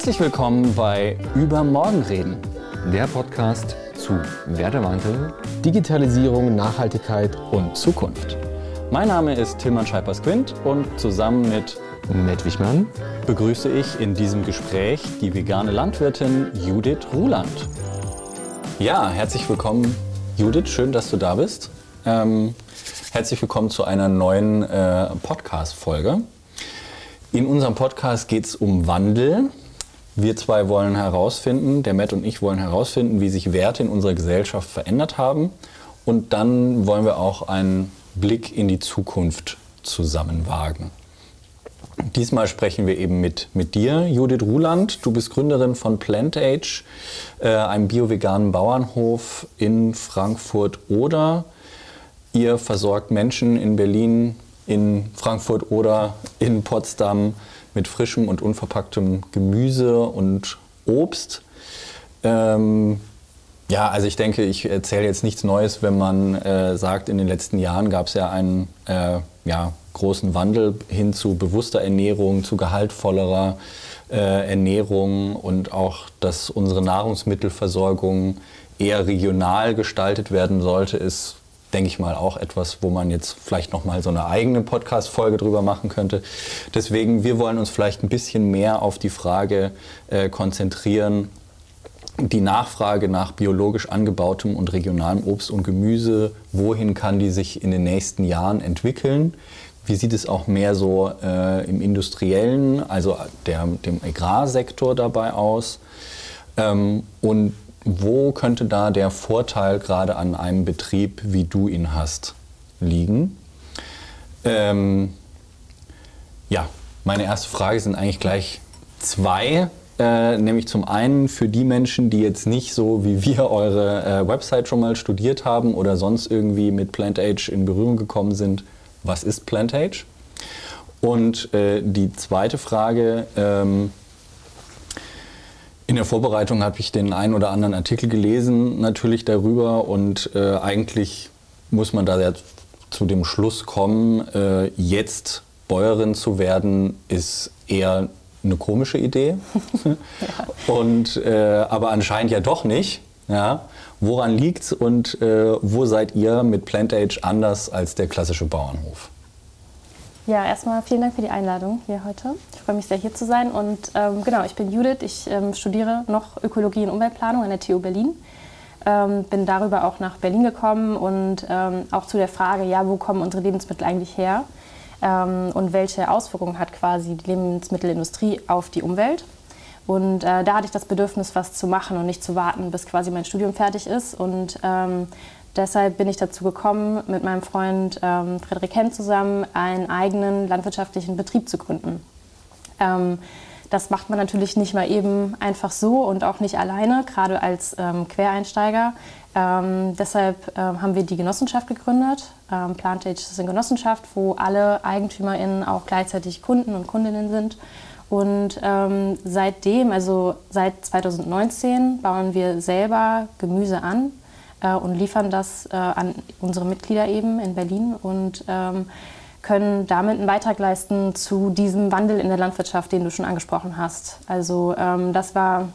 Herzlich willkommen bei Übermorgen reden. Der Podcast zu Wertewandel, Digitalisierung, Nachhaltigkeit und Zukunft. Mein Name ist Tilman Scheipers-Quint und zusammen mit Matt Wichmann begrüße ich in diesem Gespräch die vegane Landwirtin Judith Ruland. Ja, herzlich willkommen, Judith. Schön, dass du da bist. Ähm, herzlich willkommen zu einer neuen äh, Podcast-Folge. In unserem Podcast geht es um Wandel. Wir zwei wollen herausfinden, der Matt und ich wollen herausfinden, wie sich Werte in unserer Gesellschaft verändert haben. Und dann wollen wir auch einen Blick in die Zukunft zusammen wagen. Diesmal sprechen wir eben mit, mit dir, Judith Ruland. Du bist Gründerin von PlantAge, äh, einem bio-veganen Bauernhof in Frankfurt-Oder. Ihr versorgt Menschen in Berlin, in Frankfurt oder in Potsdam mit frischem und unverpacktem Gemüse und Obst. Ähm, ja, also ich denke, ich erzähle jetzt nichts Neues, wenn man äh, sagt, in den letzten Jahren gab es ja einen äh, ja, großen Wandel hin zu bewusster Ernährung, zu gehaltvollerer äh, Ernährung und auch, dass unsere Nahrungsmittelversorgung eher regional gestaltet werden sollte, ist denke ich mal, auch etwas, wo man jetzt vielleicht nochmal so eine eigene Podcast-Folge drüber machen könnte. Deswegen, wir wollen uns vielleicht ein bisschen mehr auf die Frage äh, konzentrieren, die Nachfrage nach biologisch angebautem und regionalem Obst und Gemüse, wohin kann die sich in den nächsten Jahren entwickeln? Wie sieht es auch mehr so äh, im industriellen, also der, dem Agrarsektor dabei aus? Ähm, und wo könnte da der Vorteil gerade an einem Betrieb, wie du ihn hast, liegen? Ähm, ja, meine erste Frage sind eigentlich gleich zwei. Äh, nämlich zum einen für die Menschen, die jetzt nicht so wie wir eure äh, Website schon mal studiert haben oder sonst irgendwie mit PlantAge in Berührung gekommen sind. Was ist PlantAge? Und äh, die zweite Frage, ähm, in der Vorbereitung habe ich den einen oder anderen Artikel gelesen, natürlich darüber. Und äh, eigentlich muss man da ja zu dem Schluss kommen, äh, jetzt Bäuerin zu werden, ist eher eine komische Idee. ja. und, äh, aber anscheinend ja doch nicht. Ja? Woran liegt's und äh, wo seid ihr mit PlantAge anders als der klassische Bauernhof? Ja, erstmal vielen Dank für die Einladung hier heute. Ich freue mich sehr, hier zu sein. Und ähm, genau, ich bin Judith. Ich ähm, studiere noch Ökologie und Umweltplanung an der TU Berlin. Ähm, bin darüber auch nach Berlin gekommen und ähm, auch zu der Frage, ja, wo kommen unsere Lebensmittel eigentlich her? Ähm, und welche Auswirkungen hat quasi die Lebensmittelindustrie auf die Umwelt? Und äh, da hatte ich das Bedürfnis, was zu machen und nicht zu warten, bis quasi mein Studium fertig ist. Und ähm, Deshalb bin ich dazu gekommen, mit meinem Freund ähm, Frederik Henn zusammen einen eigenen landwirtschaftlichen Betrieb zu gründen. Ähm, das macht man natürlich nicht mal eben einfach so und auch nicht alleine, gerade als ähm, Quereinsteiger. Ähm, deshalb ähm, haben wir die Genossenschaft gegründet. Ähm, Plantage ist eine Genossenschaft, wo alle EigentümerInnen auch gleichzeitig Kunden und Kundinnen sind. Und ähm, seitdem, also seit 2019, bauen wir selber Gemüse an äh, und liefern das äh, an unsere Mitglieder eben in Berlin und ähm, können damit einen Beitrag leisten zu diesem Wandel in der Landwirtschaft, den du schon angesprochen hast. Also ähm, das war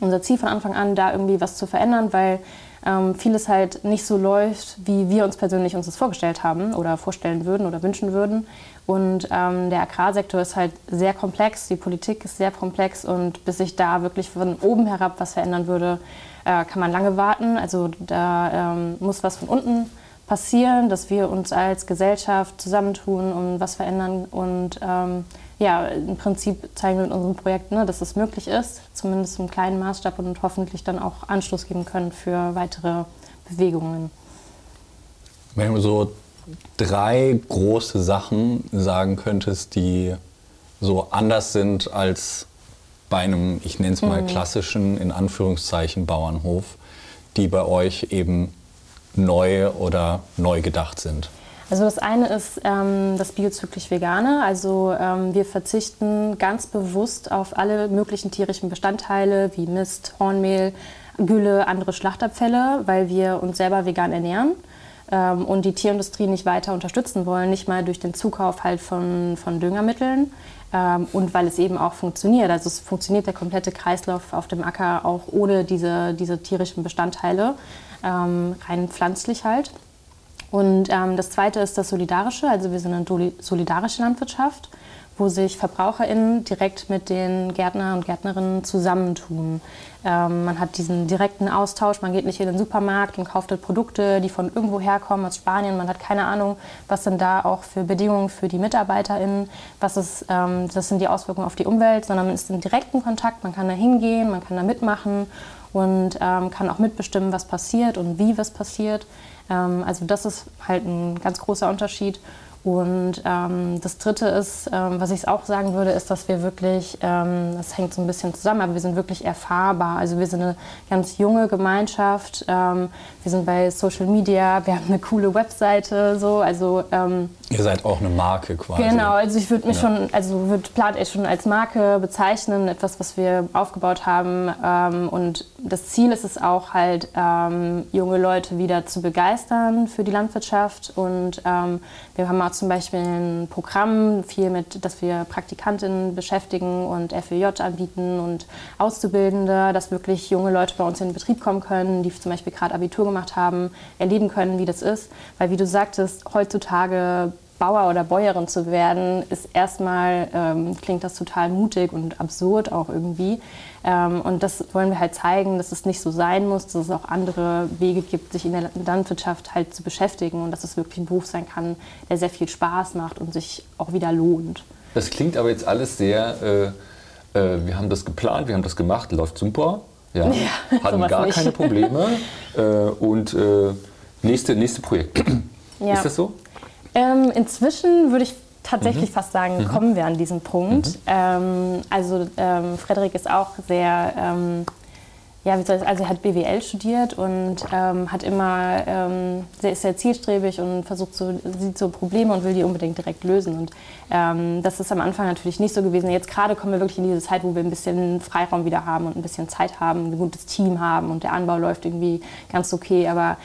unser Ziel von Anfang an, da irgendwie was zu verändern, weil ähm, vieles halt nicht so läuft, wie wir uns persönlich uns das vorgestellt haben oder vorstellen würden oder wünschen würden. Und ähm, der Agrarsektor ist halt sehr komplex, die Politik ist sehr komplex und bis sich da wirklich von oben herab was verändern würde, äh, kann man lange warten. Also da ähm, muss was von unten passieren, dass wir uns als Gesellschaft zusammentun und was verändern. Und ähm, ja, im Prinzip zeigen wir mit unserem Projekt, ne, dass es möglich ist, zumindest im kleinen Maßstab und hoffentlich dann auch Anstoß geben können für weitere Bewegungen. Wenn du so drei große Sachen sagen könntest, die so anders sind als bei einem, ich nenne es mal mhm. klassischen, in Anführungszeichen, Bauernhof, die bei euch eben neu oder neu gedacht sind? Also das eine ist ähm, das biozyklisch Vegane. Also ähm, wir verzichten ganz bewusst auf alle möglichen tierischen Bestandteile wie Mist, Hornmehl, Gülle, andere Schlachtabfälle, weil wir uns selber vegan ernähren ähm, und die Tierindustrie nicht weiter unterstützen wollen, nicht mal durch den Zukauf halt von, von Düngermitteln. ähm, und weil es eben auch funktioniert. Also es funktioniert der komplette Kreislauf auf dem Acker auch ohne diese, diese tierischen Bestandteile, ähm, rein pflanzlich halt. Und ähm, das Zweite ist das Solidarische, also wir sind eine solidarische Landwirtschaft wo sich VerbraucherInnen direkt mit den Gärtner und Gärtnerinnen zusammentun. Ähm, man hat diesen direkten Austausch, man geht nicht in den Supermarkt und kauft dort Produkte, die von irgendwo herkommen, aus Spanien. Man hat keine Ahnung, was sind da auch für Bedingungen für die MitarbeiterInnen, was ist, ähm, das sind die Auswirkungen auf die Umwelt, sondern man ist im direkten Kontakt, man kann da hingehen, man kann da mitmachen und ähm, kann auch mitbestimmen, was passiert und wie was passiert. Ähm, also das ist halt ein ganz großer Unterschied. Und ähm, das Dritte ist, ähm, was ich auch sagen würde, ist, dass wir wirklich, ähm, das hängt so ein bisschen zusammen, aber wir sind wirklich erfahrbar. Also wir sind eine ganz junge Gemeinschaft. Ähm, wir sind bei Social Media, wir haben eine coole Webseite, so. Also ähm, ihr seid auch eine Marke quasi. Genau, also ich würde mich ja. schon, also würde Plant echt schon als Marke bezeichnen, etwas, was wir aufgebaut haben. Ähm, und das Ziel ist es auch halt, junge Leute wieder zu begeistern für die Landwirtschaft. Und wir haben auch zum Beispiel ein Programm, viel mit, dass wir Praktikantinnen beschäftigen und FEJ anbieten und Auszubildende, dass wirklich junge Leute bei uns in den Betrieb kommen können, die zum Beispiel gerade Abitur gemacht haben, erleben können, wie das ist. Weil wie du sagtest, heutzutage Bauer oder Bäuerin zu werden, ist erstmal, ähm, klingt das total mutig und absurd auch irgendwie. Ähm, und das wollen wir halt zeigen, dass es nicht so sein muss, dass es auch andere Wege gibt, sich in der Landwirtschaft halt zu beschäftigen und dass es wirklich ein Beruf sein kann, der sehr viel Spaß macht und sich auch wieder lohnt. Das klingt aber jetzt alles sehr, äh, äh, wir haben das geplant, wir haben das gemacht, läuft super. Ja, ja hatten gar nicht. keine Probleme. äh, und äh, nächste, nächste Projekt. Ja. Ist das so? Ähm, inzwischen würde ich tatsächlich mhm. fast sagen, mhm. kommen wir an diesen Punkt. Mhm. Ähm, also ähm, Frederik ist auch sehr, ähm, ja, wie soll ich, also er hat BWL studiert und ähm, hat immer, ähm, sehr, ist sehr zielstrebig und versucht so, sieht so Probleme und will die unbedingt direkt lösen. Und das ist am Anfang natürlich nicht so gewesen. Jetzt gerade kommen wir wirklich in diese Zeit, wo wir ein bisschen Freiraum wieder haben und ein bisschen Zeit haben, ein gutes Team haben und der Anbau läuft irgendwie ganz okay. Aber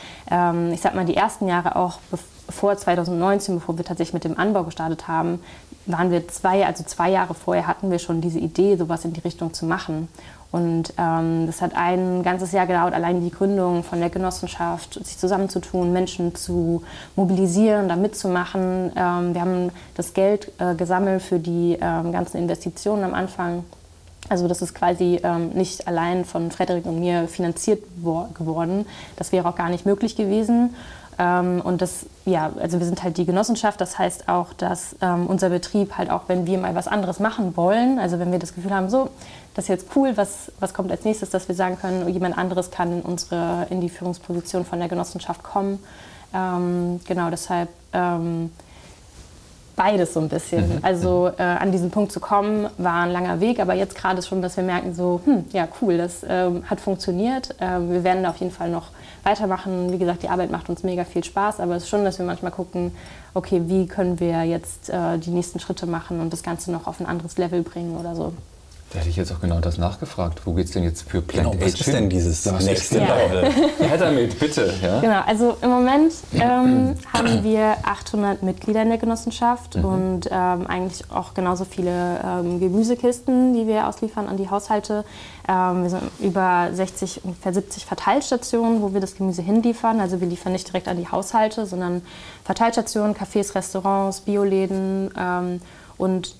ich sag mal, die ersten Jahre auch, bevor vor 2019, bevor wir tatsächlich mit dem Anbau gestartet haben, waren wir zwei, also zwei Jahre vorher hatten wir schon diese Idee, sowas in die Richtung zu machen. Und ähm, das hat ein ganzes Jahr gedauert, allein die Gründung von der Genossenschaft, sich zusammenzutun, Menschen zu mobilisieren, da mitzumachen. Ähm, wir haben das Geld äh, gesammelt für die ähm, ganzen Investitionen am Anfang. Also das ist quasi ähm, nicht allein von Frederik und mir finanziert geworden. Das wäre auch gar nicht möglich gewesen. Ähm, und das, ja, also wir sind halt die Genossenschaft, das heißt auch, dass ähm, unser Betrieb halt auch, wenn wir mal was anderes machen wollen, also wenn wir das Gefühl haben, so, das ist jetzt cool, was, was kommt als nächstes, dass wir sagen können, jemand anderes kann in, unsere, in die Führungsposition von der Genossenschaft kommen. Ähm, genau, deshalb ähm, beides so ein bisschen. Mhm. Also äh, an diesen Punkt zu kommen, war ein langer Weg, aber jetzt gerade schon, dass wir merken, so, hm, ja, cool, das ähm, hat funktioniert. Ähm, wir werden da auf jeden Fall noch weitermachen. Wie gesagt, die Arbeit macht uns mega viel Spaß, aber es ist schon, dass wir manchmal gucken, okay, wie können wir jetzt äh, die nächsten Schritte machen und das Ganze noch auf ein anderes Level bringen oder so. Da hätte ich jetzt auch genau das nachgefragt. Wo geht es denn jetzt für Plant genau, was ist denn dieses was nächste ja. ja, damit, bitte. Ja? Genau, also im Moment ähm, haben wir 800 Mitglieder in der Genossenschaft mhm. und ähm, eigentlich auch genauso viele ähm, Gemüsekisten, die wir ausliefern an die Haushalte. Ähm, wir sind über 60, ungefähr 70 Verteilstationen, wo wir das Gemüse hinliefern. Also wir liefern nicht direkt an die Haushalte, sondern Verteilstationen, Cafés, Restaurants, Bioläden ähm, und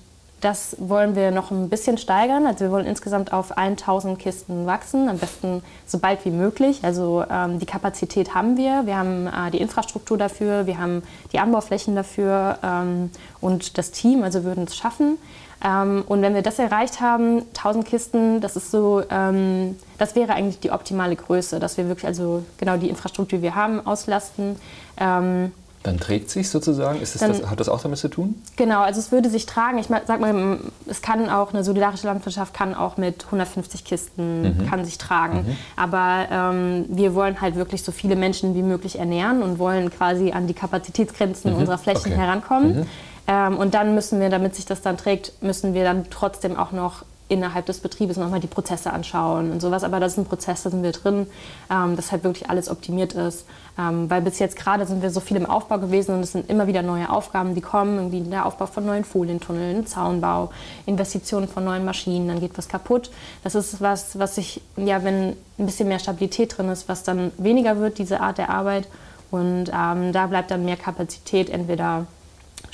das wollen wir noch ein bisschen steigern. Also wir wollen insgesamt auf 1000 Kisten wachsen, am besten so bald wie möglich. Also ähm, die Kapazität haben wir, wir haben äh, die Infrastruktur dafür, wir haben die Anbauflächen dafür ähm, und das Team, also würden es schaffen. Ähm, und wenn wir das erreicht haben, 1000 Kisten, das ist so, ähm, das wäre eigentlich die optimale Größe, dass wir wirklich also genau die Infrastruktur, die wir haben, auslasten. Ähm, dann trägt sich sozusagen? Ist dann, das, hat das auch damit zu tun? Genau, also es würde sich tragen. Ich sag mal, es kann auch eine solidarische Landwirtschaft kann auch mit 150 Kisten mhm. kann sich tragen. Mhm. Aber ähm, wir wollen halt wirklich so viele Menschen wie möglich ernähren und wollen quasi an die Kapazitätsgrenzen mhm. unserer Flächen okay. herankommen. Mhm. Ähm, und dann müssen wir, damit sich das dann trägt, müssen wir dann trotzdem auch noch innerhalb des Betriebes nochmal die Prozesse anschauen und sowas. Aber das ist ein Prozess, da sind wir drin, ähm, dass halt wirklich alles optimiert ist. Ähm, weil bis jetzt gerade sind wir so viel im Aufbau gewesen und es sind immer wieder neue Aufgaben, die kommen. Irgendwie der Aufbau von neuen Folientunneln, Zaunbau, Investitionen von neuen Maschinen, dann geht was kaputt. Das ist was, was sich, ja, wenn ein bisschen mehr Stabilität drin ist, was dann weniger wird, diese Art der Arbeit. Und ähm, da bleibt dann mehr Kapazität, entweder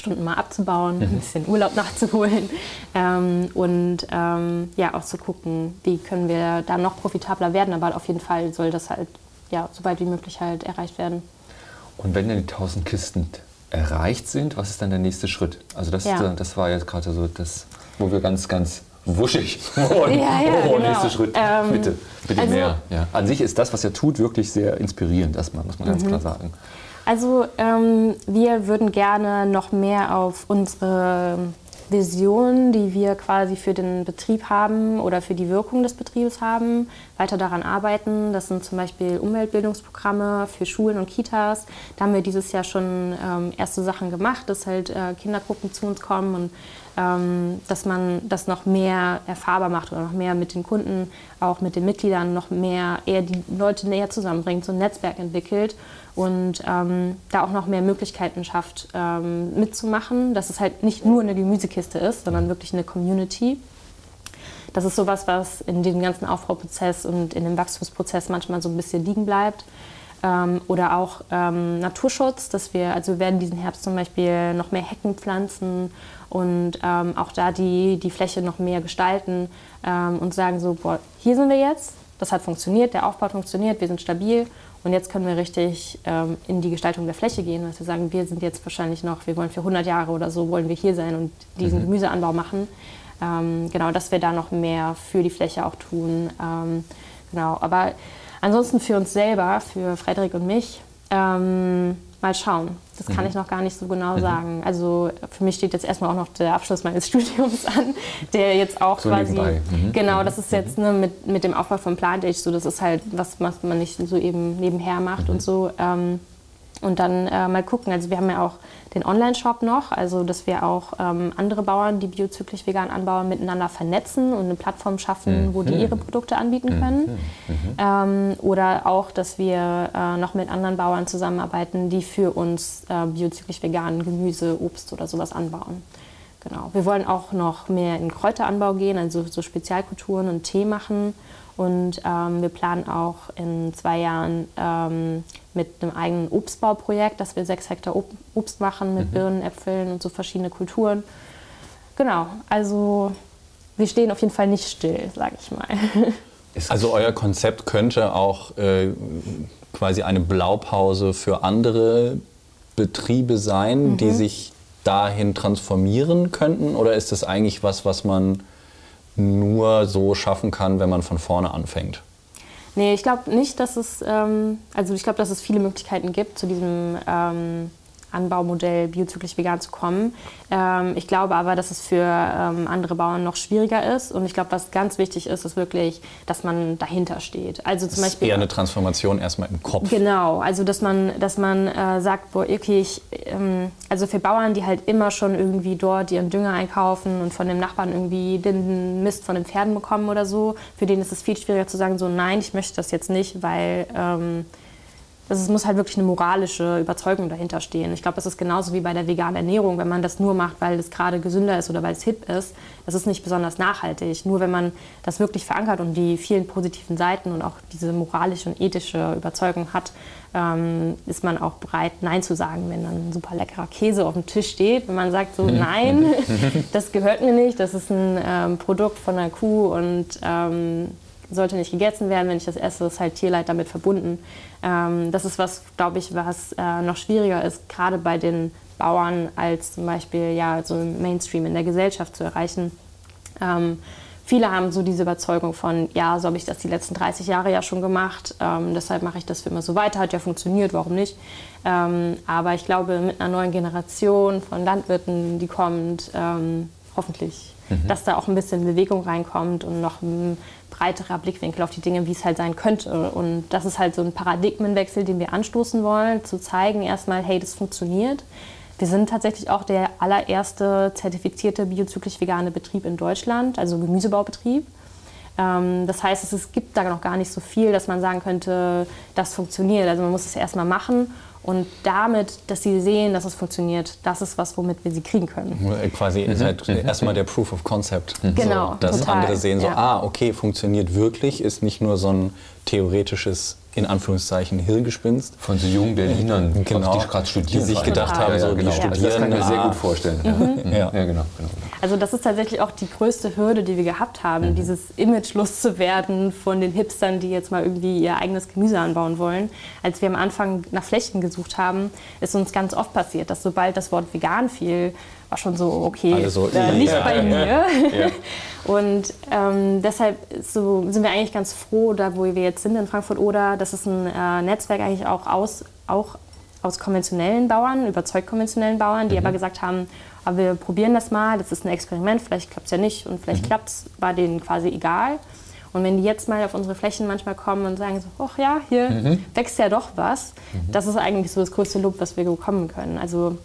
Stunden mal abzubauen, mhm. ein bisschen Urlaub nachzuholen ähm, und ähm, ja auch zu gucken, wie können wir da noch profitabler werden. Aber auf jeden Fall soll das halt ja so bald wie möglich halt erreicht werden. Und wenn dann die 1000 Kisten erreicht sind, was ist dann der nächste Schritt? Also das, ja. das war jetzt gerade so das, wo wir ganz, ganz wuschig wurden. Ja, ja, oh, genau. nächster Schritt. Ähm, bitte, bitte also, mehr. Ja. An sich ist das, was er tut, wirklich sehr inspirierend, das muss man ganz mhm. klar sagen. Also ähm, wir würden gerne noch mehr auf unsere Vision, die wir quasi für den Betrieb haben oder für die Wirkung des Betriebes haben, weiter daran arbeiten. Das sind zum Beispiel Umweltbildungsprogramme für Schulen und Kitas. Da haben wir dieses Jahr schon ähm, erste Sachen gemacht, dass halt äh, Kindergruppen zu uns kommen und dass man das noch mehr erfahrbar macht oder noch mehr mit den Kunden, auch mit den Mitgliedern noch mehr eher die Leute näher zusammenbringt, so ein Netzwerk entwickelt und ähm, da auch noch mehr Möglichkeiten schafft, ähm, mitzumachen, dass es halt nicht nur eine Gemüsekiste ist, sondern wirklich eine Community. Das ist sowas, was in dem ganzen Aufbauprozess und in dem Wachstumsprozess manchmal so ein bisschen liegen bleibt. Ähm, oder auch ähm, Naturschutz, dass wir, also wir werden diesen Herbst zum Beispiel noch mehr Hecken pflanzen und ähm, auch da die, die Fläche noch mehr gestalten ähm, und sagen so, boah, hier sind wir jetzt, das hat funktioniert, der Aufbau funktioniert, wir sind stabil und jetzt können wir richtig ähm, in die Gestaltung der Fläche gehen, dass wir sagen, wir sind jetzt wahrscheinlich noch, wir wollen für 100 Jahre oder so, wollen wir hier sein und diesen mhm. Gemüseanbau machen. Ähm, genau, dass wir da noch mehr für die Fläche auch tun. Genau, aber ansonsten für uns selber, für Frederik und mich, ähm, mal schauen. Das kann mhm. ich noch gar nicht so genau mhm. sagen. Also für mich steht jetzt erstmal auch noch der Abschluss meines Studiums an, der jetzt auch so quasi. Mhm. Genau, das ist jetzt ne, mit, mit dem Aufbau von Plantage so, das ist halt was, was man nicht so eben nebenher macht und mhm. so. Ähm, und dann äh, mal gucken. Also wir haben ja auch den Online-Shop noch, also dass wir auch ähm, andere Bauern, die biozyklisch vegan anbauen, miteinander vernetzen und eine Plattform schaffen, mhm. wo die ihre Produkte anbieten mhm. können. Mhm. Ähm, oder auch, dass wir äh, noch mit anderen Bauern zusammenarbeiten, die für uns äh, biozyklisch vegan Gemüse, Obst oder sowas anbauen. Genau. Wir wollen auch noch mehr in Kräuteranbau gehen, also so Spezialkulturen und Tee machen. Und ähm, wir planen auch in zwei Jahren ähm, mit einem eigenen Obstbauprojekt, dass wir sechs Hektar Ob Obst machen mit mhm. Birnen, Äpfeln und so verschiedene Kulturen. Genau, also wir stehen auf jeden Fall nicht still, sage ich mal. Also euer Konzept könnte auch äh, quasi eine Blaupause für andere Betriebe sein, mhm. die sich dahin transformieren könnten? Oder ist das eigentlich was, was man nur so schaffen kann, wenn man von vorne anfängt? Nee, ich glaube nicht, dass es, ähm, also ich glaube, dass es viele Möglichkeiten gibt zu diesem ähm, Anbaumodell biozyklisch vegan zu kommen. Ähm, ich glaube aber, dass es für ähm, andere Bauern noch schwieriger ist. Und ich glaube, was ganz wichtig ist, ist wirklich, dass man dahinter steht. Also zum das Beispiel, eher eine Transformation erstmal im Kopf. Genau, also dass man, dass man äh, sagt, boah, okay, ich, ähm, also für Bauern, die halt immer schon irgendwie dort ihren Dünger einkaufen und von dem Nachbarn irgendwie den Mist von den Pferden bekommen oder so, für den ist es viel schwieriger zu sagen, so nein, ich möchte das jetzt nicht, weil ähm, es muss halt wirklich eine moralische Überzeugung dahinter stehen. Ich glaube, das ist genauso wie bei der veganen Ernährung. Wenn man das nur macht, weil es gerade gesünder ist oder weil es hip ist, das ist nicht besonders nachhaltig. Nur wenn man das wirklich verankert und die vielen positiven Seiten und auch diese moralische und ethische Überzeugung hat, ähm, ist man auch bereit, Nein zu sagen, wenn dann ein super leckerer Käse auf dem Tisch steht. Wenn man sagt so, nein, das gehört mir nicht, das ist ein ähm, Produkt von einer Kuh und ähm, sollte nicht gegessen werden, wenn ich das esse, ist halt Tierleid damit verbunden. Ähm, das ist was, glaube ich, was äh, noch schwieriger ist, gerade bei den Bauern, als zum Beispiel ja, so im Mainstream in der Gesellschaft zu erreichen. Ähm, viele haben so diese Überzeugung von, ja, so habe ich das die letzten 30 Jahre ja schon gemacht, ähm, deshalb mache ich das für immer so weiter, hat ja funktioniert, warum nicht? Ähm, aber ich glaube, mit einer neuen Generation von Landwirten, die kommt, ähm, hoffentlich, mhm. dass da auch ein bisschen Bewegung reinkommt und noch ein breiterer Blickwinkel auf die Dinge, wie es halt sein könnte. Und das ist halt so ein Paradigmenwechsel, den wir anstoßen wollen, zu zeigen erstmal, hey, das funktioniert. Wir sind tatsächlich auch der allererste zertifizierte biozyklisch vegane Betrieb in Deutschland, also Gemüsebaubetrieb. Ähm, das heißt, es gibt da noch gar nicht so viel, dass man sagen könnte, das funktioniert. Also man muss es erstmal machen und damit, dass sie sehen, dass es funktioniert, das ist was, womit wir sie kriegen können. Quasi mhm. halt erstmal der Proof of Concept. Mhm. Genau. So, dass total. andere sehen, so, ja. ah, okay, funktioniert wirklich, ist nicht nur so ein theoretisches in Anführungszeichen Hirngespinst. Von so jungen Berlinern, genau, die gerade studieren. Die sich gedacht haben, so, ja, genau. die studieren. Also das kann ich mir sehr gut vorstellen. Mhm. Ja. ja. genau, genau. Also das ist tatsächlich auch die größte Hürde, die wir gehabt haben, mhm. dieses Image loszuwerden von den Hipstern, die jetzt mal irgendwie ihr eigenes Gemüse anbauen wollen. Als wir am Anfang nach Flechten gesucht haben, ist uns ganz oft passiert, dass sobald das Wort vegan fiel, war schon so, okay, so, äh, nicht ja, bei mir. Ja, Und ähm, deshalb so sind wir eigentlich ganz froh, da wo wir jetzt sind in Frankfurt-Oder. Das ist ein äh, Netzwerk eigentlich auch aus, auch aus konventionellen Bauern, überzeugt konventionellen Bauern, die mhm. aber gesagt haben, aber wir probieren das mal, das ist ein Experiment, vielleicht klappt es ja nicht und vielleicht mhm. klappt es, war denen quasi egal. Und wenn die jetzt mal auf unsere Flächen manchmal kommen und sagen so, ach ja, hier mhm. wächst ja doch was, mhm. das ist eigentlich so das größte Lob, was wir bekommen können. Also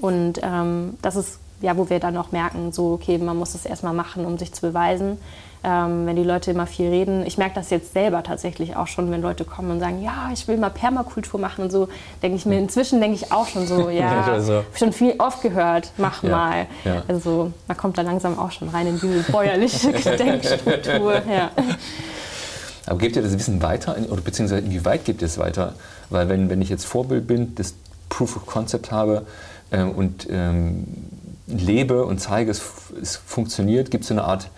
und ähm, das ist ja, wo wir dann auch merken, so, okay, man muss das erstmal machen, um sich zu beweisen. Ähm, wenn die Leute immer viel reden. Ich merke das jetzt selber tatsächlich auch schon, wenn Leute kommen und sagen, ja, ich will mal Permakultur machen und so, denke ich mir, inzwischen denke ich auch schon so, ja, also. schon viel oft gehört, mach ja, mal. Ja. Also man kommt da langsam auch schon rein in diese bäuerliche Denkstruktur. Ja. Aber gebt ihr das Wissen weiter, oder beziehungsweise inwieweit gebt ihr es weiter? Weil wenn, wenn ich jetzt Vorbild bin, das Proof of Concept habe ähm, und ähm, lebe und zeige, es, es funktioniert, gibt es so eine Art,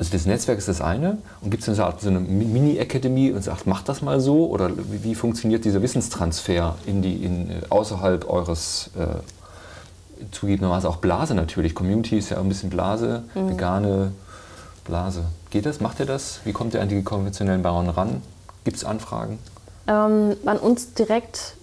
also das Netzwerk ist das eine, und gibt es so eine Art so eine Mini-Akademie und sagt, macht das mal so? Oder wie, wie funktioniert dieser Wissenstransfer in die, in, außerhalb eures, äh, zugegebenermaßen auch Blase natürlich, Community ist ja ein bisschen Blase, mhm. vegane Blase. Geht das? Macht ihr das? Wie kommt ihr an die konventionellen Bauern ran? Gibt es Anfragen? Ähm, an uns direkt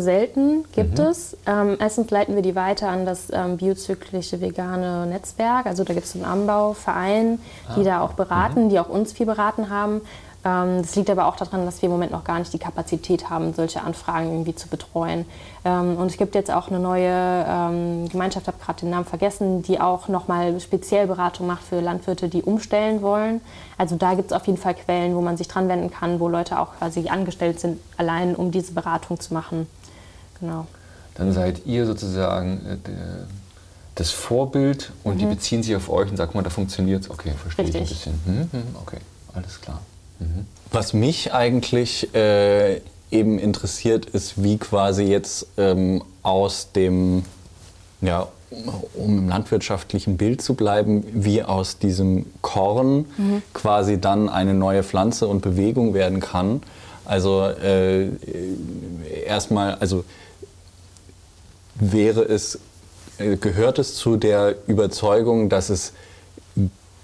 selten gibt mhm. es. Ähm, erstens leiten wir die weiter an das ähm, biozyklische vegane Netzwerk. Also da gibt es einen Anbauverein, ah. die da auch beraten, mhm. die auch uns viel beraten haben. Ähm, das liegt aber auch daran, dass wir im Moment noch gar nicht die Kapazität haben, solche Anfragen irgendwie zu betreuen. Ähm, und es gibt jetzt auch eine neue ähm, Gemeinschaft, habe gerade den Namen vergessen, die auch nochmal speziell Beratung macht für Landwirte, die umstellen wollen. Also da gibt es auf jeden Fall Quellen, wo man sich dran wenden kann, wo Leute auch quasi angestellt sind, allein um diese Beratung zu machen. Genau. Dann seid ihr sozusagen äh, das Vorbild und mhm. die beziehen sich auf euch und sagen, mal, da funktioniert es. Okay, verstehe Richtig. ich ein bisschen. Mhm, mhm, okay, alles klar. Mhm. Was mich eigentlich äh, eben interessiert, ist, wie quasi jetzt ähm, aus dem, ja, um im landwirtschaftlichen Bild zu bleiben, wie aus diesem Korn mhm. quasi dann eine neue Pflanze und Bewegung werden kann. Also äh, erstmal, also wäre es, äh, gehört es zu der Überzeugung, dass es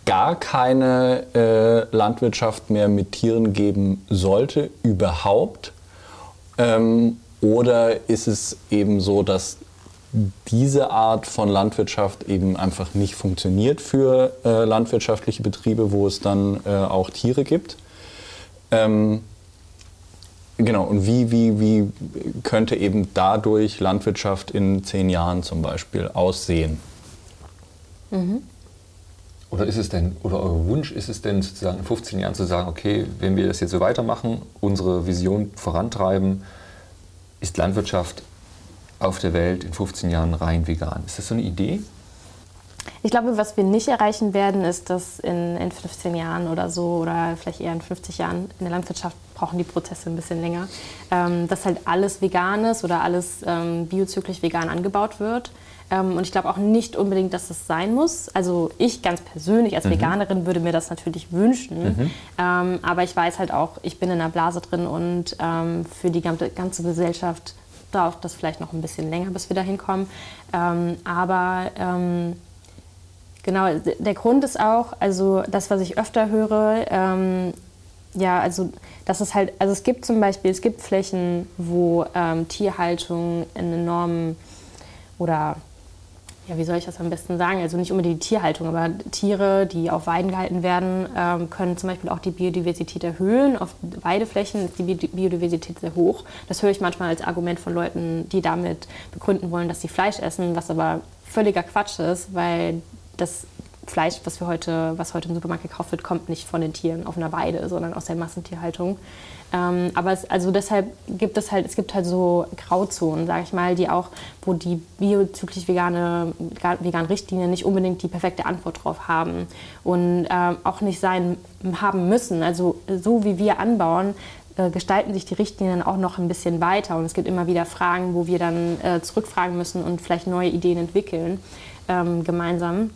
gar keine äh, Landwirtschaft mehr mit Tieren geben sollte, überhaupt? Ähm, oder ist es eben so, dass diese Art von Landwirtschaft eben einfach nicht funktioniert für äh, landwirtschaftliche Betriebe, wo es dann äh, auch Tiere gibt? Ähm, Genau, und wie, wie, wie könnte eben dadurch Landwirtschaft in zehn Jahren zum Beispiel aussehen? Mhm. Oder ist es denn, oder euer Wunsch ist es denn sozusagen in 15 Jahren zu sagen, okay, wenn wir das jetzt so weitermachen, unsere Vision vorantreiben, ist Landwirtschaft auf der Welt in 15 Jahren rein vegan? Ist das so eine Idee? Ich glaube, was wir nicht erreichen werden, ist, dass in, in 15 Jahren oder so oder vielleicht eher in 50 Jahren in der Landwirtschaft brauchen die Prozesse ein bisschen länger, ähm, dass halt alles vegan ist oder alles ähm, biozyklisch vegan angebaut wird. Ähm, und ich glaube auch nicht unbedingt, dass das sein muss. Also ich ganz persönlich als mhm. Veganerin würde mir das natürlich wünschen. Mhm. Ähm, aber ich weiß halt auch, ich bin in einer Blase drin und ähm, für die ganze, ganze Gesellschaft dauert das vielleicht noch ein bisschen länger, bis wir da hinkommen. Ähm, aber Genau, der Grund ist auch, also das, was ich öfter höre, ähm, ja, also das ist halt, also es gibt zum Beispiel, es gibt Flächen, wo ähm, Tierhaltung in enormen oder ja, wie soll ich das am besten sagen? Also nicht unbedingt die Tierhaltung, aber Tiere, die auf Weiden gehalten werden, ähm, können zum Beispiel auch die Biodiversität erhöhen. Auf Weideflächen ist die Biodiversität sehr hoch. Das höre ich manchmal als Argument von Leuten, die damit begründen wollen, dass sie Fleisch essen, was aber völliger Quatsch ist, weil das Fleisch, was, wir heute, was heute im Supermarkt gekauft wird, kommt nicht von den Tieren auf einer Weide, sondern aus der Massentierhaltung. Ähm, aber es, also deshalb gibt es halt, es gibt halt so Grauzonen, sage ich mal, die auch, wo die biozyklisch vegane, veganen Richtlinien nicht unbedingt die perfekte Antwort drauf haben und äh, auch nicht sein haben müssen. Also so wie wir anbauen, äh, gestalten sich die Richtlinien auch noch ein bisschen weiter und es gibt immer wieder Fragen, wo wir dann äh, zurückfragen müssen und vielleicht neue Ideen entwickeln ähm, gemeinsam.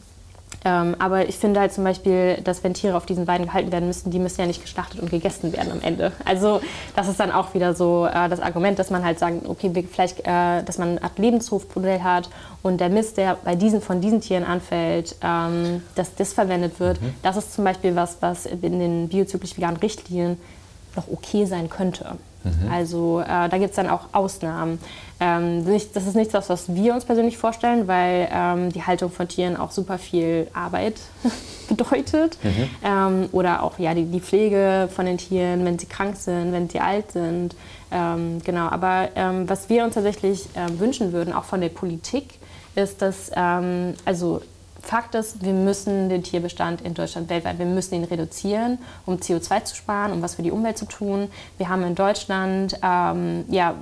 Ähm, aber ich finde halt zum Beispiel, dass wenn Tiere auf diesen Weiden gehalten werden müssen, die müssen ja nicht geschlachtet und gegessen werden am Ende. Also das ist dann auch wieder so äh, das Argument, dass man halt sagt, okay, vielleicht, äh, dass man eine Art Lebenshofmodell hat und der Mist, der bei diesen von diesen Tieren anfällt, ähm, dass das verwendet wird. Mhm. Das ist zum Beispiel was, was in den biozyklisch veganen Richtlinien noch okay sein könnte. Mhm. Also äh, da gibt es dann auch Ausnahmen. Ähm, nicht, das ist nichts, was, was wir uns persönlich vorstellen, weil ähm, die Haltung von Tieren auch super viel Arbeit bedeutet. Mhm. Ähm, oder auch ja, die, die, Pflege von den Tieren, wenn sie krank sind, wenn sie alt sind. Ähm, genau, aber ähm, was wir uns tatsächlich äh, wünschen würden, auch von der Politik, ist, dass ähm, also Fakt ist, wir müssen den Tierbestand in Deutschland weltweit, wir müssen ihn reduzieren, um CO2 zu sparen, um was für die Umwelt zu tun. Wir haben in Deutschland ähm, ja,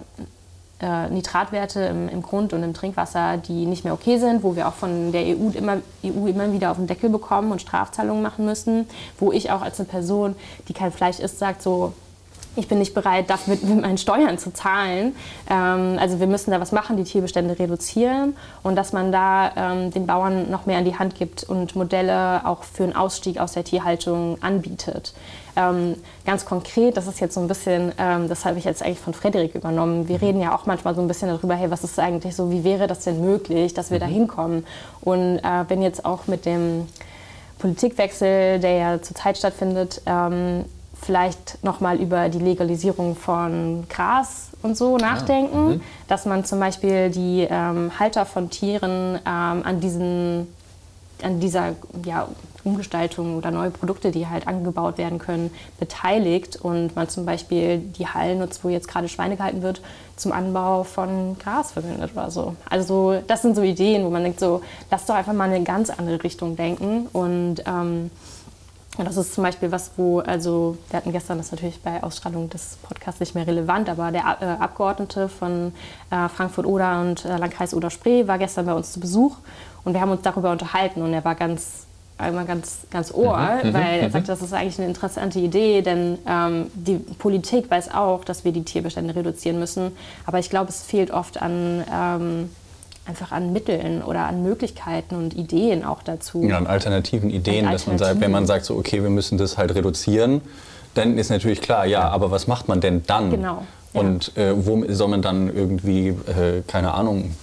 äh, Nitratwerte im, im, Grund- und im Trinkwasser, die nicht mehr okay sind, wo wir auch von der EU immer, EU immer wieder auf den Deckel bekommen und Strafzahlungen machen müssen, wo ich auch als eine Person, die kein Fleisch isst, sagt so, ich bin nicht bereit, dafür mit meinen Steuern zu zahlen. Ähm, also wir müssen da was machen, die Tierbestände reduzieren und dass man da ähm, den Bauern noch mehr an die Hand gibt und Modelle auch für einen Ausstieg aus der Tierhaltung anbietet. Ähm, ganz konkret, das ist jetzt so ein bisschen, ähm, das habe ich jetzt eigentlich von Frederik übernommen. Wir reden ja auch manchmal so ein bisschen darüber, hey, was ist eigentlich so, wie wäre das denn möglich, dass wir mhm. da hinkommen? Und äh, wenn jetzt auch mit dem Politikwechsel, der ja zurzeit stattfindet, ähm, vielleicht nochmal über die Legalisierung von Gras und so ah, nachdenken, ah, dass man zum Beispiel die ähm, Halter von Tieren ähm, an, diesen, an dieser ja, Umgestaltung oder neue Produkte, die halt angebaut werden können, beteiligt und man zum Beispiel die Hallen nutzt, wo jetzt gerade Schweine gehalten wird, zum Anbau von Gras verwendet oder so. Also das sind so Ideen, wo man denkt so, lass doch einfach mal in eine ganz andere Richtung denken und ähm, und das ist zum Beispiel was, wo, also wir hatten gestern, das natürlich bei Ausstrahlung des Podcasts nicht mehr relevant, aber der äh, Abgeordnete von äh, Frankfurt-Oder und äh, Landkreis Oder-Spree war gestern bei uns zu Besuch und wir haben uns darüber unterhalten und er war ganz einmal ganz, ganz ohr, mhm, mhm weil er mhm. sagte, das ist eigentlich eine interessante Idee, denn ähm, die Politik weiß auch, dass wir die Tierbestände reduzieren müssen, aber ich glaube, es fehlt oft an ähm, einfach an Mitteln oder an Möglichkeiten und Ideen auch dazu. Ja, an alternativen Ideen, an dass man sagt, wenn man sagt, so, okay, wir müssen das halt reduzieren, dann ist natürlich klar, ja, aber was macht man denn dann? Genau. Ja. Und äh, wo soll man dann irgendwie, äh, keine Ahnung,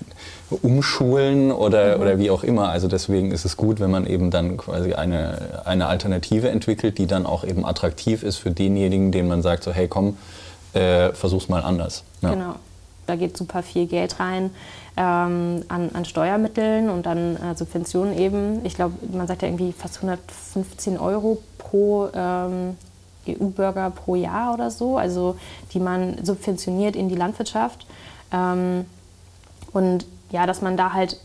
umschulen oder, mhm. oder wie auch immer. Also deswegen ist es gut, wenn man eben dann quasi eine, eine Alternative entwickelt, die dann auch eben attraktiv ist für denjenigen, denen man sagt, so hey komm, äh, versuch's mal anders. Ja. Genau. Da geht super viel Geld rein ähm, an, an, Steuermitteln und an äh, Subventionen eben. Ich glaube, man sagt ja irgendwie fast 115 Euro pro ähm, EU-Bürger pro Jahr oder so, also die man subventioniert in die Landwirtschaft. Ähm, und ja, dass man da halt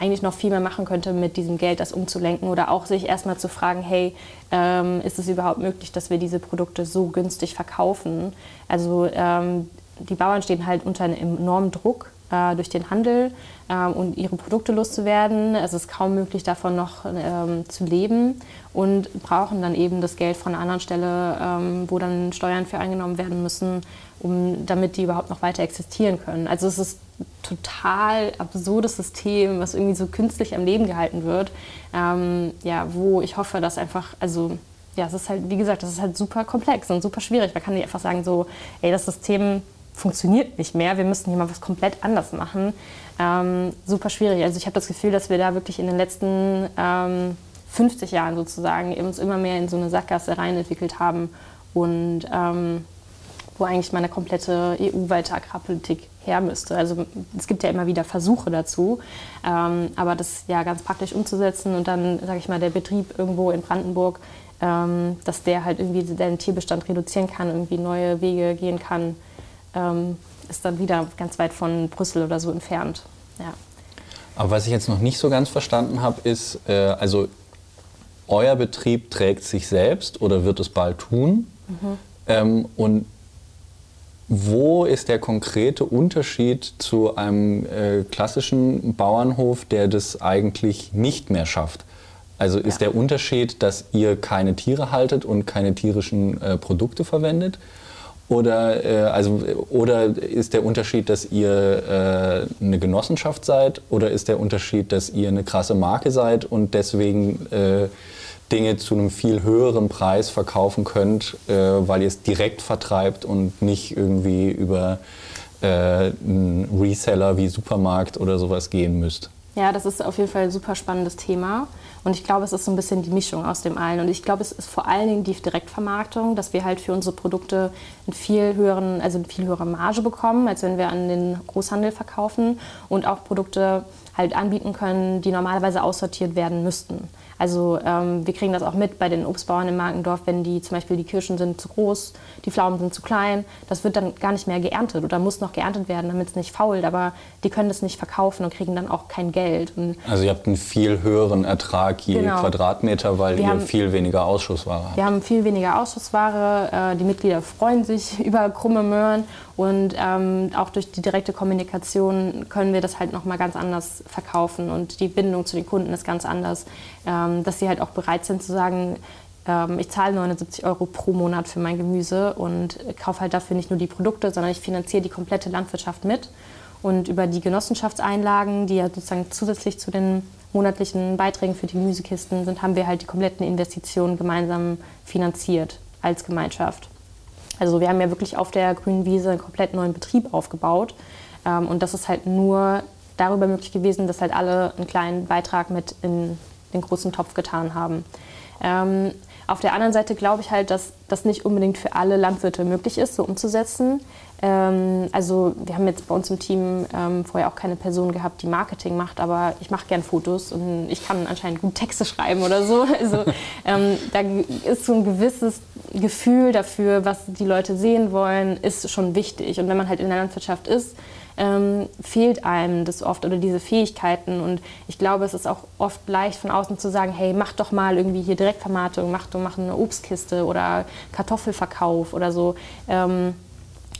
eigentlich noch viel mehr machen könnte mit diesem Geld, das umzulenken oder auch sich erstmal zu fragen, hey, ähm, ist es überhaupt möglich, dass wir diese Produkte so günstig verkaufen? Also ähm, die Bauern stehen halt unter einem enormen Druck äh, durch den Handel äh, und ihre Produkte loszuwerden. Es ist kaum möglich, davon noch ähm, zu leben und brauchen dann eben das Geld von einer anderen Stelle, ähm, wo dann Steuern für eingenommen werden müssen, um, damit die überhaupt noch weiter existieren können. Also es ist ein total absurdes System, was irgendwie so künstlich am Leben gehalten wird, ähm, ja, wo ich hoffe, dass einfach, also ja, es ist halt, wie gesagt, das ist halt super komplex und super schwierig. Man kann nicht einfach sagen so, ey, das System funktioniert nicht mehr, wir müssen hier mal was komplett anders machen. Ähm, super schwierig. Also ich habe das Gefühl, dass wir da wirklich in den letzten ähm, 50 Jahren sozusagen uns immer mehr in so eine Sackgasse rein entwickelt haben und ähm, wo eigentlich mal eine komplette EU-weite Agrarpolitik her müsste. Also es gibt ja immer wieder Versuche dazu, ähm, aber das ja ganz praktisch umzusetzen und dann, sage ich mal, der Betrieb irgendwo in Brandenburg, ähm, dass der halt irgendwie den Tierbestand reduzieren kann, irgendwie neue Wege gehen kann, ähm, ist dann wieder ganz weit von Brüssel oder so entfernt. Ja. Aber was ich jetzt noch nicht so ganz verstanden habe, ist, äh, also euer Betrieb trägt sich selbst oder wird es bald tun? Mhm. Ähm, und wo ist der konkrete Unterschied zu einem äh, klassischen Bauernhof, der das eigentlich nicht mehr schafft? Also ist ja. der Unterschied, dass ihr keine Tiere haltet und keine tierischen äh, Produkte verwendet? Oder, äh, also, oder ist der Unterschied, dass ihr äh, eine Genossenschaft seid? Oder ist der Unterschied, dass ihr eine krasse Marke seid und deswegen äh, Dinge zu einem viel höheren Preis verkaufen könnt, äh, weil ihr es direkt vertreibt und nicht irgendwie über äh, einen Reseller wie Supermarkt oder sowas gehen müsst. Ja, das ist auf jeden Fall ein super spannendes Thema. Und ich glaube, es ist so ein bisschen die Mischung aus dem allen. Und ich glaube, es ist vor allen Dingen die Direktvermarktung, dass wir halt für unsere Produkte einen viel höheren, also eine viel höhere Marge bekommen, als wenn wir an den Großhandel verkaufen und auch Produkte halt anbieten können, die normalerweise aussortiert werden müssten. Also ähm, wir kriegen das auch mit bei den Obstbauern im Markendorf, wenn die zum Beispiel die Kirschen sind zu groß, die Pflaumen sind zu klein, das wird dann gar nicht mehr geerntet oder muss noch geerntet werden, damit es nicht fault. Aber die können das nicht verkaufen und kriegen dann auch kein Geld. Und also ihr habt einen viel höheren Ertrag je genau. Quadratmeter, weil wir ihr haben, viel weniger Ausschussware habt. Wir haben viel weniger Ausschussware. Äh, die Mitglieder freuen sich über krumme Möhren und ähm, auch durch die direkte Kommunikation können wir das halt noch mal ganz anders verkaufen und die Bindung zu den Kunden ist ganz anders. Ähm, dass sie halt auch bereit sind zu sagen, ähm, ich zahle 79 Euro pro Monat für mein Gemüse und kaufe halt dafür nicht nur die Produkte, sondern ich finanziere die komplette Landwirtschaft mit. Und über die Genossenschaftseinlagen, die ja sozusagen zusätzlich zu den monatlichen Beiträgen für die Gemüsekisten sind, haben wir halt die kompletten Investitionen gemeinsam finanziert als Gemeinschaft. Also wir haben ja wirklich auf der grünen Wiese einen komplett neuen Betrieb aufgebaut. Ähm, und das ist halt nur darüber möglich gewesen, dass halt alle einen kleinen Beitrag mit in den großen Topf getan haben. Ähm, auf der anderen Seite glaube ich halt, dass das nicht unbedingt für alle Landwirte möglich ist, so umzusetzen. Ähm, also wir haben jetzt bei uns im Team ähm, vorher auch keine Person gehabt, die Marketing macht, aber ich mache gern Fotos und ich kann anscheinend gut Texte schreiben oder so. Also ähm, da ist so ein gewisses Gefühl dafür, was die Leute sehen wollen, ist schon wichtig. Und wenn man halt in der Landwirtschaft ist, ähm, fehlt einem das oft oder diese Fähigkeiten. Und ich glaube, es ist auch oft leicht von außen zu sagen, hey, mach doch mal irgendwie hier Direktvermarktung, mach doch mach eine Obstkiste oder Kartoffelverkauf oder so. Ähm,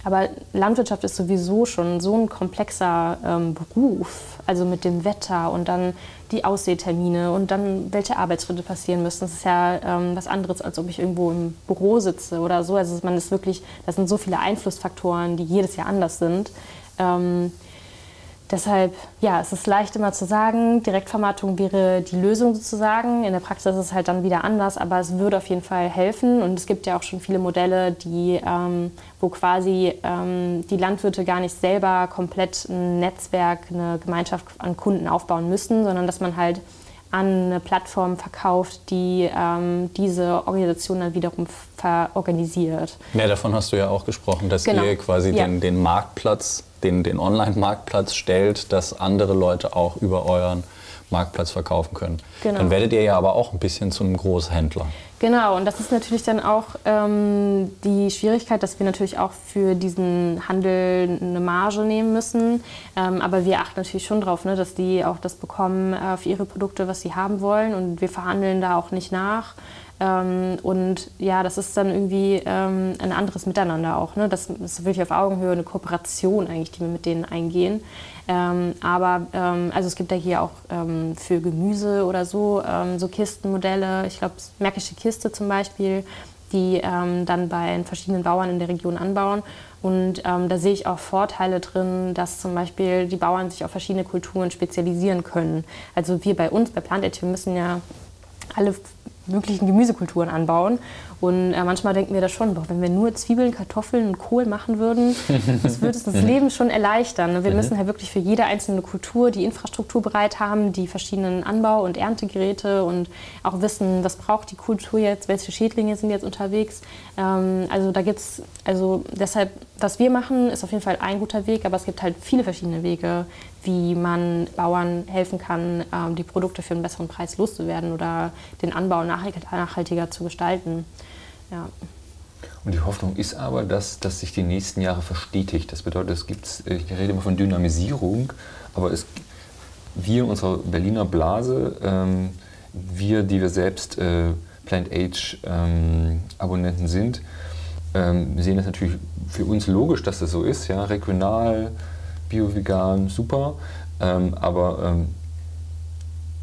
aber Landwirtschaft ist sowieso schon so ein komplexer ähm, Beruf, also mit dem Wetter und dann die Ausseetermine und dann welche Arbeitsschritte passieren müssen. Das ist ja ähm, was anderes, als ob ich irgendwo im Büro sitze oder so. Also man ist wirklich, das sind so viele Einflussfaktoren, die jedes Jahr anders sind. Ähm, deshalb, ja, es ist leicht immer zu sagen, Direktvermarktung wäre die Lösung sozusagen. In der Praxis ist es halt dann wieder anders, aber es würde auf jeden Fall helfen. Und es gibt ja auch schon viele Modelle, die, ähm, wo quasi ähm, die Landwirte gar nicht selber komplett ein Netzwerk, eine Gemeinschaft an Kunden aufbauen müssen, sondern dass man halt an eine Plattform verkauft, die ähm, diese Organisation dann wiederum verorganisiert. Ja, davon hast du ja auch gesprochen, dass genau. ihr quasi ja. den, den Marktplatz, den, den Online-Marktplatz stellt, dass andere Leute auch über euren Marktplatz verkaufen können. Genau. Dann werdet ihr ja aber auch ein bisschen zu einem Großhändler. Genau, und das ist natürlich dann auch ähm, die Schwierigkeit, dass wir natürlich auch für diesen Handel eine Marge nehmen müssen. Ähm, aber wir achten natürlich schon darauf, ne, dass die auch das bekommen äh, für ihre Produkte, was sie haben wollen. Und wir verhandeln da auch nicht nach. Ähm, und ja, das ist dann irgendwie ähm, ein anderes Miteinander auch. Ne? Das ist wirklich auf Augenhöhe eine Kooperation eigentlich, die wir mit denen eingehen. Ähm, aber ähm, also es gibt ja hier auch ähm, für Gemüse oder so ähm, so Kistenmodelle. Ich glaube, Märkische Kiste zum Beispiel, die ähm, dann bei verschiedenen Bauern in der Region anbauen. Und ähm, da sehe ich auch Vorteile drin, dass zum Beispiel die Bauern sich auf verschiedene Kulturen spezialisieren können. Also wir bei uns, bei Plantet, wir müssen ja alle möglichen Gemüsekulturen anbauen. Und äh, manchmal denken wir da schon, boah, wenn wir nur Zwiebeln, Kartoffeln und Kohl machen würden, das würde das Leben schon erleichtern. Wir mhm. müssen halt wirklich für jede einzelne Kultur die Infrastruktur bereit haben, die verschiedenen Anbau- und Erntegeräte und auch wissen, was braucht die Kultur jetzt, welche Schädlinge sind jetzt unterwegs. Ähm, also da gibt es, also deshalb, was wir machen, ist auf jeden Fall ein guter Weg, aber es gibt halt viele verschiedene Wege, wie man Bauern helfen kann, ähm, die Produkte für einen besseren Preis loszuwerden oder den Anbau nachhaltiger zu gestalten. Ja. Und die Hoffnung ist aber, dass das sich die nächsten Jahre verstetigt. Das bedeutet, es gibt, ich rede immer von Dynamisierung, aber es, wir in unserer Berliner Blase, ähm, wir, die wir selbst äh, Plant-Age-Abonnenten ähm, sind, ähm, sehen das natürlich für uns logisch, dass das so ist, ja, regional, bio-vegan, super. Ähm, aber ähm,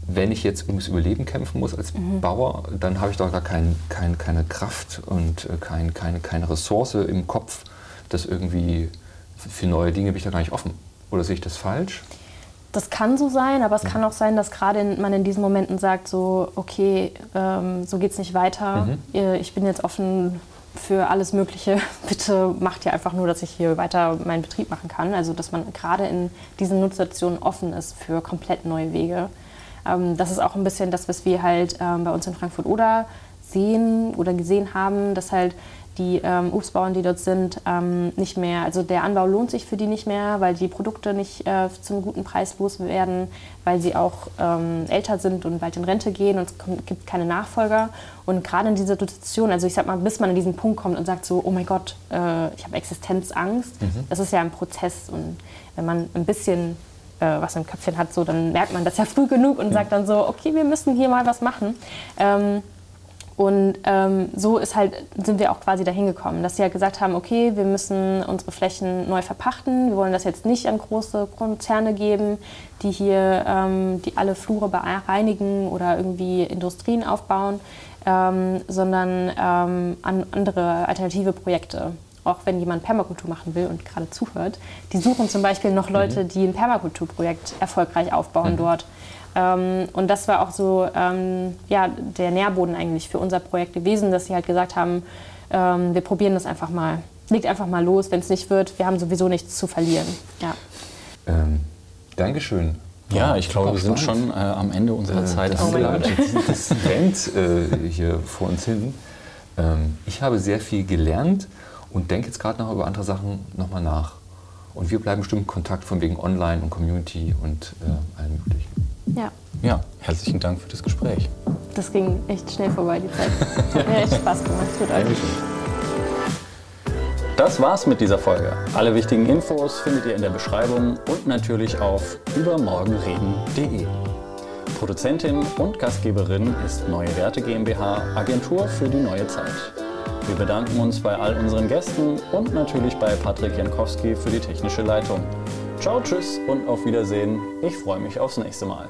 wenn ich jetzt ums Überleben kämpfen muss als mhm. Bauer, dann habe ich doch gar kein, kein, keine Kraft und äh, kein, keine, keine Ressource im Kopf, das irgendwie für neue Dinge bin ich da gar nicht offen. Oder sehe ich das falsch? Das kann so sein, aber es ja. kann auch sein, dass gerade man in diesen Momenten sagt, so, okay, ähm, so geht es nicht weiter. Mhm. Ich bin jetzt offen für alles Mögliche. Bitte macht ja einfach nur, dass ich hier weiter meinen Betrieb machen kann. Also, dass man gerade in diesen Nutzsituationen offen ist für komplett neue Wege. Ähm, das ist auch ein bisschen das, was wir halt ähm, bei uns in Frankfurt oder sehen oder gesehen haben, dass halt die ähm, Obstbauern, die dort sind, ähm, nicht mehr, also der Anbau lohnt sich für die nicht mehr, weil die Produkte nicht äh, zum guten Preis loswerden, weil sie auch ähm, älter sind und bald in Rente gehen und es kommt, gibt keine Nachfolger. Und gerade in dieser Situation, also ich sag mal, bis man an diesen Punkt kommt und sagt so, oh mein Gott, äh, ich habe Existenzangst, mhm. das ist ja ein Prozess und wenn man ein bisschen äh, was im Köpfchen hat, so, dann merkt man das ja früh genug und sagt dann so, okay, wir müssen hier mal was machen. Ähm, und ähm, so ist halt, sind wir auch quasi dahin gekommen, dass sie halt gesagt haben, okay, wir müssen unsere Flächen neu verpachten. Wir wollen das jetzt nicht an große Konzerne geben, die hier ähm, die alle Flure reinigen oder irgendwie Industrien aufbauen, ähm, sondern ähm, an andere alternative Projekte auch wenn jemand Permakultur machen will und gerade zuhört, die suchen zum Beispiel noch Leute, mhm. die ein Permakulturprojekt erfolgreich aufbauen mhm. dort. Ähm, und das war auch so ähm, ja, der Nährboden eigentlich für unser Projekt gewesen, dass sie halt gesagt haben, ähm, wir probieren das einfach mal. Legt einfach mal los, wenn es nicht wird. Wir haben sowieso nichts zu verlieren. Ja. Ähm, Dankeschön. Ja, ich glaube, wir sind schon äh, am Ende unserer äh, Zeit das angelangt. Das rennt äh, hier vor uns hin. Ähm, ich habe sehr viel gelernt und denke jetzt gerade noch über andere Sachen nochmal nach. Und wir bleiben bestimmt in Kontakt von wegen Online und Community und äh, allem Möglichen. Ja. Ja, herzlichen Dank für das Gespräch. Das ging echt schnell vorbei, die Zeit. Hat mir echt Spaß gemacht. Tut euch. Das war's mit dieser Folge. Alle wichtigen Infos findet ihr in der Beschreibung und natürlich auf übermorgenreden.de. Produzentin und Gastgeberin ist Neue Werte GmbH, Agentur für die neue Zeit. Wir bedanken uns bei all unseren Gästen und natürlich bei Patrick Jankowski für die technische Leitung. Ciao, tschüss und auf Wiedersehen. Ich freue mich aufs nächste Mal.